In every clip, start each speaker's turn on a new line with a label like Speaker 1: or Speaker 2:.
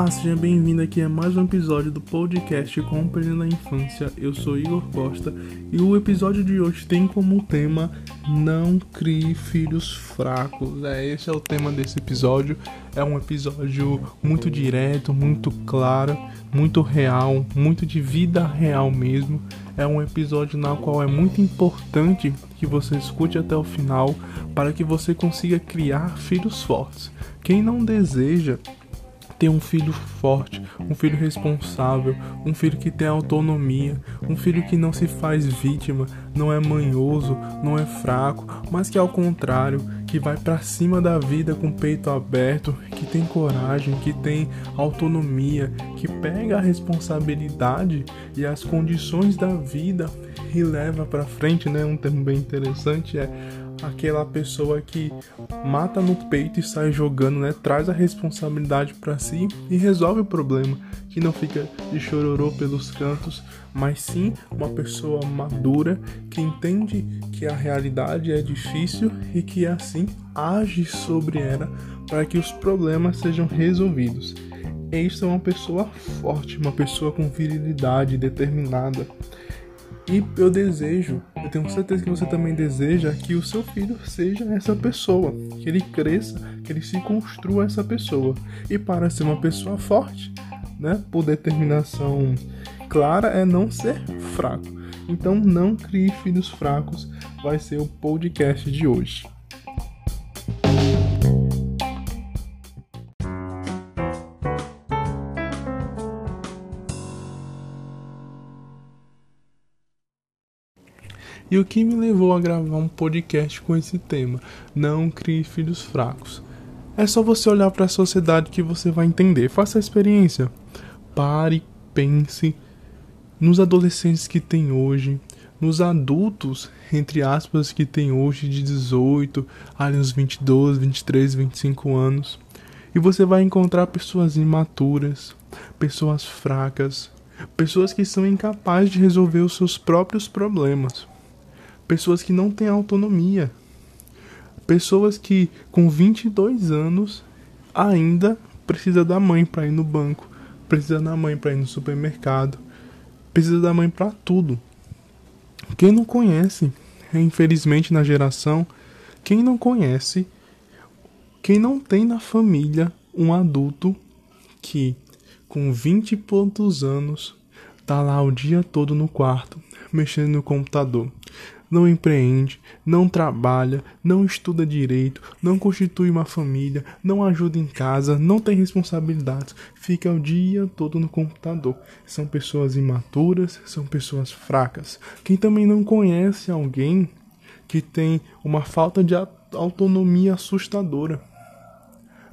Speaker 1: Olá, seja bem-vindo aqui a mais um episódio do podcast Compreendendo a Infância. Eu sou Igor Costa e o episódio de hoje tem como tema Não crie filhos fracos. É, esse é o tema desse episódio. É um episódio muito direto, muito claro, muito real, muito de vida real mesmo. É um episódio na qual é muito importante que você escute até o final para que você consiga criar filhos fortes. Quem não deseja ter um filho forte, um filho responsável, um filho que tem autonomia, um filho que não se faz vítima, não é manhoso, não é fraco, mas que ao contrário, que vai para cima da vida com o peito aberto, que tem coragem, que tem autonomia, que pega a responsabilidade e as condições da vida e leva para frente, né? Um termo bem interessante é aquela pessoa que mata no peito e sai jogando, né? Traz a responsabilidade para si e resolve o problema, que não fica de chororô pelos cantos, mas sim uma pessoa madura que entende que a realidade é difícil e que assim age sobre ela para que os problemas sejam resolvidos. Isso é uma pessoa forte, uma pessoa com virilidade, determinada. E eu desejo, eu tenho certeza que você também deseja que o seu filho seja essa pessoa, que ele cresça, que ele se construa essa pessoa. E para ser uma pessoa forte, né, por determinação clara, é não ser fraco. Então não crie filhos fracos, vai ser o podcast de hoje. E o que me levou a gravar um podcast com esse tema? Não crie filhos fracos. É só você olhar para a sociedade que você vai entender. Faça a experiência. Pare, pense nos adolescentes que tem hoje, nos adultos, entre aspas, que tem hoje de 18 a uns 22, 23, 25 anos. E você vai encontrar pessoas imaturas, pessoas fracas, pessoas que são incapazes de resolver os seus próprios problemas pessoas que não têm autonomia, pessoas que com 22 anos ainda precisa da mãe para ir no banco, precisa da mãe para ir no supermercado, precisa da mãe para tudo. Quem não conhece, infelizmente na geração, quem não conhece, quem não tem na família um adulto que com 20 e poucos anos tá lá o dia todo no quarto mexendo no computador não empreende, não trabalha, não estuda direito, não constitui uma família, não ajuda em casa, não tem responsabilidades, fica o dia todo no computador. São pessoas imaturas, são pessoas fracas. Quem também não conhece alguém que tem uma falta de autonomia assustadora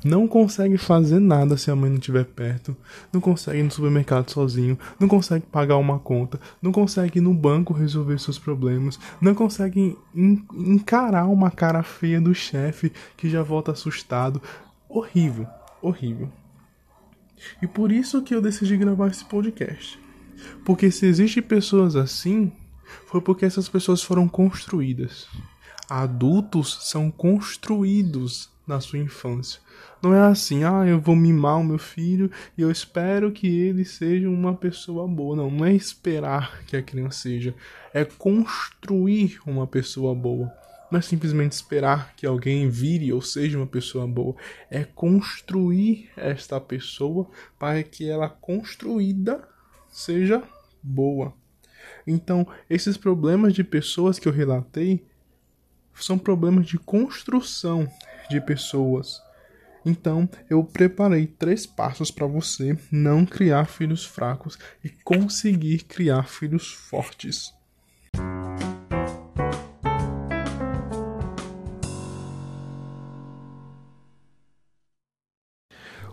Speaker 1: não consegue fazer nada se a mãe não estiver perto, não consegue ir no supermercado sozinho, não consegue pagar uma conta, não consegue ir no banco resolver seus problemas, não consegue encarar uma cara feia do chefe que já volta assustado. Horrível, horrível. E por isso que eu decidi gravar esse podcast. Porque se existem pessoas assim, foi porque essas pessoas foram construídas. Adultos são construídos na sua infância. Não é assim, ah, eu vou mimar o meu filho e eu espero que ele seja uma pessoa boa. Não, não é esperar que a criança seja, é construir uma pessoa boa. Não é simplesmente esperar que alguém vire ou seja uma pessoa boa, é construir esta pessoa para que ela construída seja boa. Então, esses problemas de pessoas que eu relatei são problemas de construção de pessoas. Então, eu preparei três passos para você não criar filhos fracos e conseguir criar filhos fortes.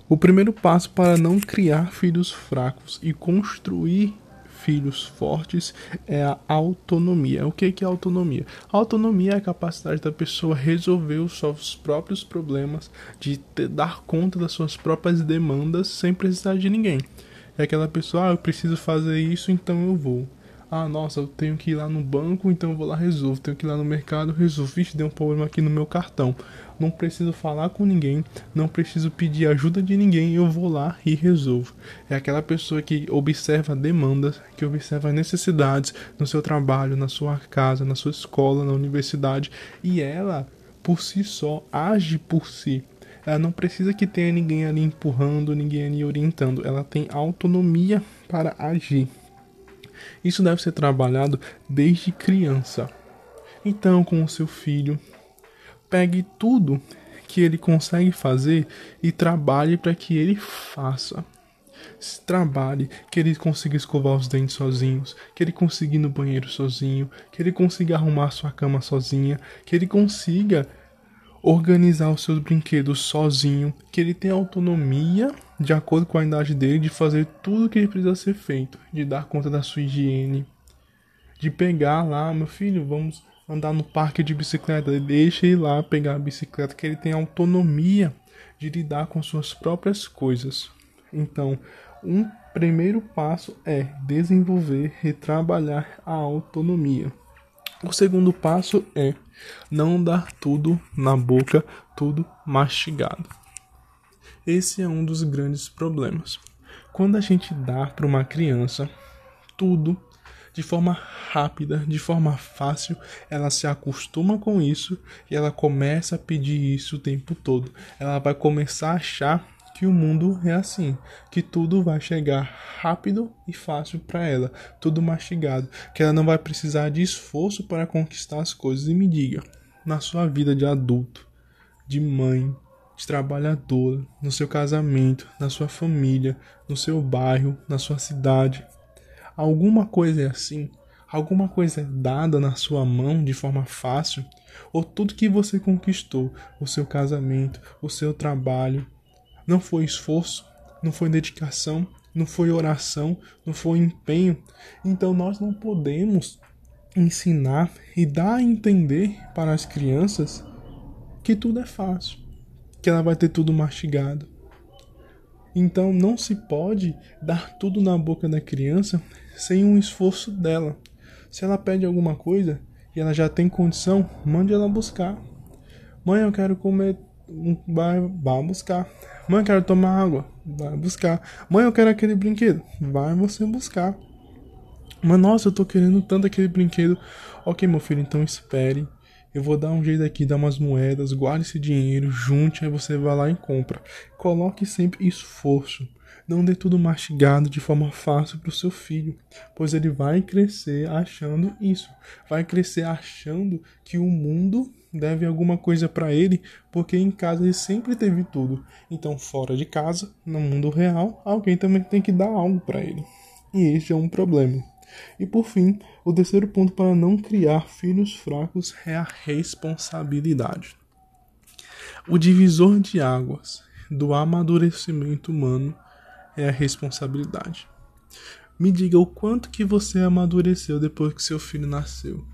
Speaker 1: O primeiro passo para não criar filhos fracos e construir filhos fortes é a autonomia. O que é autonomia? A autonomia é a capacidade da pessoa resolver os seus próprios problemas, de ter, dar conta das suas próprias demandas sem precisar de ninguém. É aquela pessoa, ah, eu preciso fazer isso, então eu vou. Ah, nossa, eu tenho que ir lá no banco, então eu vou lá resolvo. Tenho que ir lá no mercado, resolvo. Vixe, deu um problema aqui no meu cartão. Não preciso falar com ninguém, não preciso pedir ajuda de ninguém, eu vou lá e resolvo. É aquela pessoa que observa demandas, que observa necessidades no seu trabalho, na sua casa, na sua escola, na universidade e ela, por si só, age por si. Ela não precisa que tenha ninguém ali empurrando, ninguém ali orientando. Ela tem autonomia para agir. Isso deve ser trabalhado desde criança. Então, com o seu filho, pegue tudo que ele consegue fazer e trabalhe para que ele faça. Trabalhe, que ele consiga escovar os dentes sozinhos, que ele consiga ir no banheiro sozinho, que ele consiga arrumar sua cama sozinha, que ele consiga organizar os seus brinquedos sozinho, que ele tenha autonomia de acordo com a idade dele de fazer tudo o que precisa ser feito, de dar conta da sua higiene, de pegar lá, meu filho, vamos andar no parque de bicicleta, deixa ele lá pegar a bicicleta, que ele tem autonomia de lidar com suas próprias coisas. Então, um primeiro passo é desenvolver e trabalhar a autonomia. O segundo passo é não dar tudo na boca, tudo mastigado. Esse é um dos grandes problemas. Quando a gente dá para uma criança tudo de forma rápida, de forma fácil, ela se acostuma com isso e ela começa a pedir isso o tempo todo. Ela vai começar a achar que o mundo é assim, que tudo vai chegar rápido e fácil para ela, tudo mastigado, que ela não vai precisar de esforço para conquistar as coisas. E me diga, na sua vida de adulto, de mãe, de trabalhadora, no seu casamento, na sua família, no seu bairro, na sua cidade, alguma coisa é assim? Alguma coisa é dada na sua mão de forma fácil? Ou tudo que você conquistou, o seu casamento, o seu trabalho, não foi esforço, não foi dedicação, não foi oração, não foi empenho. Então nós não podemos ensinar e dar a entender para as crianças que tudo é fácil, que ela vai ter tudo mastigado. Então não se pode dar tudo na boca da criança sem um esforço dela. Se ela pede alguma coisa e ela já tem condição, mande ela buscar. Mãe, eu quero comer, vai, vai buscar. Mãe, quero tomar água. Vai buscar. Mãe, eu quero aquele brinquedo. Vai você buscar. Mas nossa, eu tô querendo tanto aquele brinquedo. Ok, meu filho, então espere. Eu vou dar um jeito aqui, dar umas moedas, guarde esse dinheiro, junte, aí você vai lá e compra. Coloque sempre esforço. Não dê tudo mastigado de forma fácil para o seu filho, pois ele vai crescer achando isso. Vai crescer achando que o mundo deve alguma coisa para ele, porque em casa ele sempre teve tudo. Então, fora de casa, no mundo real, alguém também tem que dar algo para ele. E este é um problema. E por fim, o terceiro ponto para não criar filhos fracos é a responsabilidade. O divisor de águas do amadurecimento humano é a responsabilidade. Me diga o quanto que você amadureceu depois que seu filho nasceu.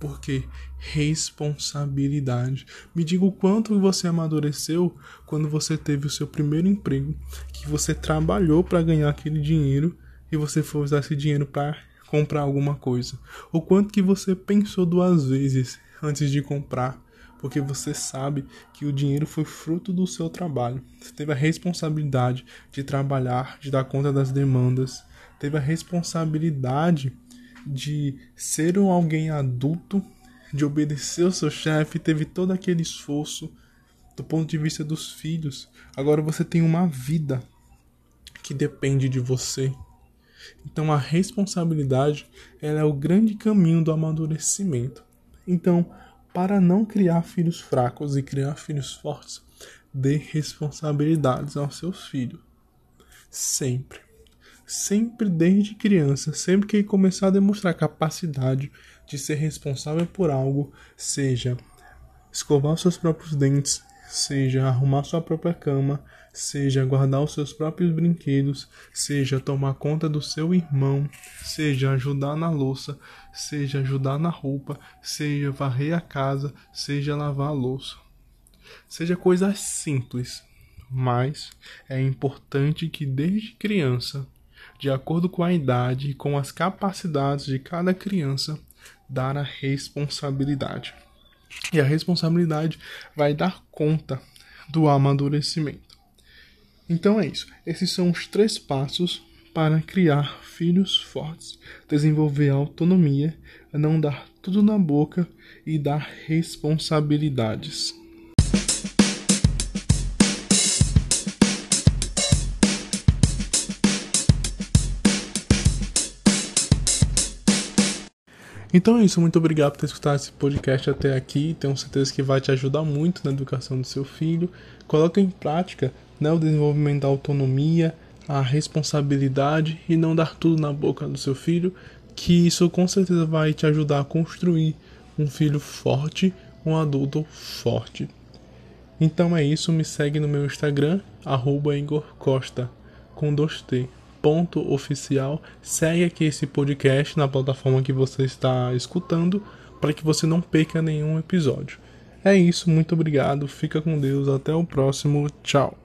Speaker 1: Porque responsabilidade. Me diga o quanto você amadureceu quando você teve o seu primeiro emprego, que você trabalhou para ganhar aquele dinheiro e você foi usar esse dinheiro para comprar alguma coisa. O quanto que você pensou duas vezes antes de comprar, porque você sabe que o dinheiro foi fruto do seu trabalho. Você teve a responsabilidade de trabalhar, de dar conta das demandas, teve a responsabilidade de ser um alguém adulto, de obedecer ao seu chefe, teve todo aquele esforço do ponto de vista dos filhos. Agora você tem uma vida que depende de você. Então a responsabilidade ela é o grande caminho do amadurecimento. Então, para não criar filhos fracos e criar filhos fortes, dê responsabilidades aos seus filhos. Sempre sempre desde criança, sempre que começar a demonstrar capacidade de ser responsável por algo, seja escovar seus próprios dentes, seja arrumar sua própria cama, seja guardar os seus próprios brinquedos, seja tomar conta do seu irmão, seja ajudar na louça, seja ajudar na roupa, seja varrer a casa, seja lavar a louça. Seja coisas simples, mas é importante que desde criança de acordo com a idade e com as capacidades de cada criança, dar a responsabilidade. E a responsabilidade vai dar conta do amadurecimento. Então é isso. Esses são os três passos para criar filhos fortes: desenvolver autonomia, não dar tudo na boca e dar responsabilidades. Então é isso, muito obrigado por ter escutado esse podcast até aqui. Tenho certeza que vai te ajudar muito na educação do seu filho. Coloque em prática né, o desenvolvimento da autonomia, a responsabilidade e não dar tudo na boca do seu filho, que isso com certeza vai te ajudar a construir um filho forte, um adulto forte. Então é isso, me segue no meu Instagram, arroba Igor Costa, com dois T ponto oficial. Segue aqui esse podcast na plataforma que você está escutando para que você não perca nenhum episódio. É isso, muito obrigado, fica com Deus, até o próximo, tchau.